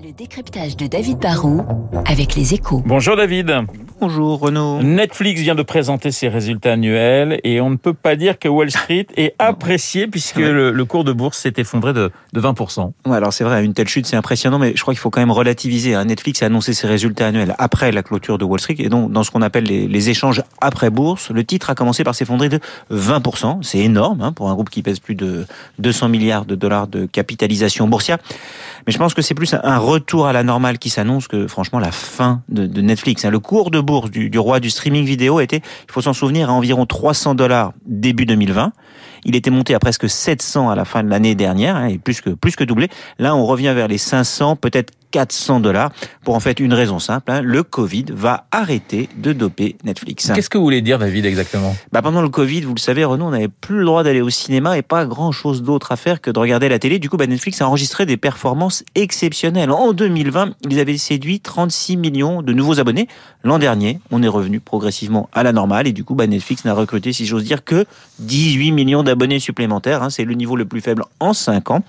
Le décryptage de David Barrault avec les échos. Bonjour David. Bonjour Renaud. Netflix vient de présenter ses résultats annuels et on ne peut pas dire que Wall Street est apprécié puisque le, le, cours de bourse s'est effondré de, de 20%. Ouais, alors c'est vrai, une telle chute c'est impressionnant, mais je crois qu'il faut quand même relativiser. Hein. Netflix a annoncé ses résultats annuels après la clôture de Wall Street et donc dans ce qu'on appelle les, les, échanges après bourse, le titre a commencé par s'effondrer de 20%. C'est énorme hein, pour un groupe qui pèse plus de 200 milliards de dollars de capitalisation boursière. Mais je pense que c'est plus un retour à la normale qui s'annonce que franchement la fin de, de Netflix. Hein. Le cours de bourse du, roi du streaming vidéo était, il faut s'en souvenir, à environ 300 dollars début 2020. Il était monté à presque 700 à la fin de l'année dernière, hein, et plus que plus que doublé. Là, on revient vers les 500, peut-être 400 dollars pour en fait une raison simple. Hein, le Covid va arrêter de doper Netflix. Qu'est-ce que vous voulez dire, David, exactement? Bah, Pendant le Covid, vous le savez, Renaud, on n'avait plus le droit d'aller au cinéma et pas grand-chose d'autre à faire que de regarder la télé. Du coup, bah, Netflix a enregistré des performances exceptionnelles. En 2020, ils avaient séduit 36 millions de nouveaux abonnés. L'an dernier, on est revenu progressivement à la normale et du coup, bah, Netflix n'a recruté, si j'ose dire, que 18 millions d'abonnés supplémentaires. Hein, C'est le niveau le plus faible en 5 ans.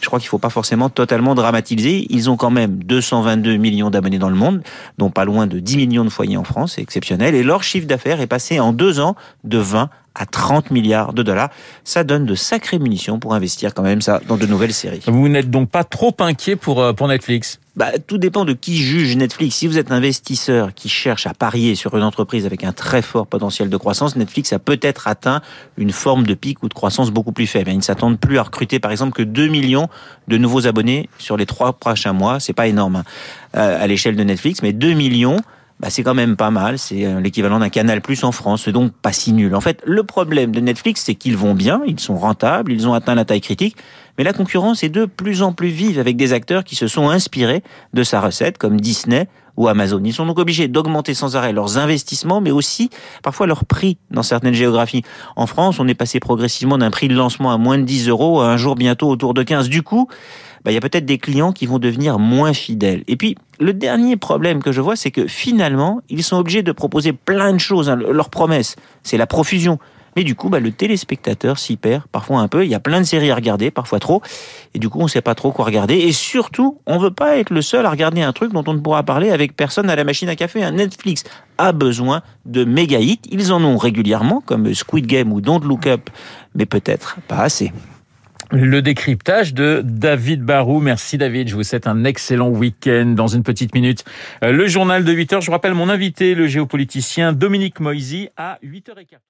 Je crois qu'il ne faut pas forcément totalement dramatiser. Ils ont quand même 222 millions d'abonnés dans le monde, dont pas loin de 10 millions de foyers en France, c'est exceptionnel. Et leur chiffre d'affaires est passé en deux ans de 20 à 30 milliards de dollars. Ça donne de sacrées munitions pour investir quand même ça dans de nouvelles séries. Vous n'êtes donc pas trop inquiet pour, pour Netflix? Bah, tout dépend de qui juge Netflix. Si vous êtes investisseur qui cherche à parier sur une entreprise avec un très fort potentiel de croissance, Netflix a peut-être atteint une forme de pic ou de croissance beaucoup plus faible. Ils ne s'attendent plus à recruter, par exemple, que 2 millions de nouveaux abonnés sur les trois prochains mois. C'est pas énorme euh, à l'échelle de Netflix, mais 2 millions, bah, c'est quand même pas mal. C'est l'équivalent d'un Canal Plus en France, c'est donc pas si nul. En fait, le problème de Netflix, c'est qu'ils vont bien, ils sont rentables, ils ont atteint la taille critique, mais la concurrence est de plus en plus vive avec des acteurs qui se sont inspirés de sa recette, comme Disney ou Amazon. Ils sont donc obligés d'augmenter sans arrêt leurs investissements, mais aussi parfois leur prix dans certaines géographies. En France, on est passé progressivement d'un prix de lancement à moins de 10 euros à un jour bientôt autour de 15. Du coup, bah, il y a peut-être des clients qui vont devenir moins fidèles. Et puis, le dernier problème que je vois, c'est que finalement, ils sont obligés de proposer plein de choses. Hein. Leur promesse, c'est la profusion. Mais du coup, bah, le téléspectateur s'y perd parfois un peu. Il y a plein de séries à regarder, parfois trop. Et du coup, on ne sait pas trop quoi regarder. Et surtout, on veut pas être le seul à regarder un truc dont on ne pourra parler avec personne à la machine à café. Un Netflix a besoin de méga hits. Ils en ont régulièrement, comme Squid Game ou Don't Look Up, mais peut-être pas assez. Le décryptage de David Barou. Merci David, je vous souhaite un excellent week-end dans une petite minute. Le journal de 8 heures, je vous rappelle mon invité, le géopoliticien Dominique Moisy, à 8h15.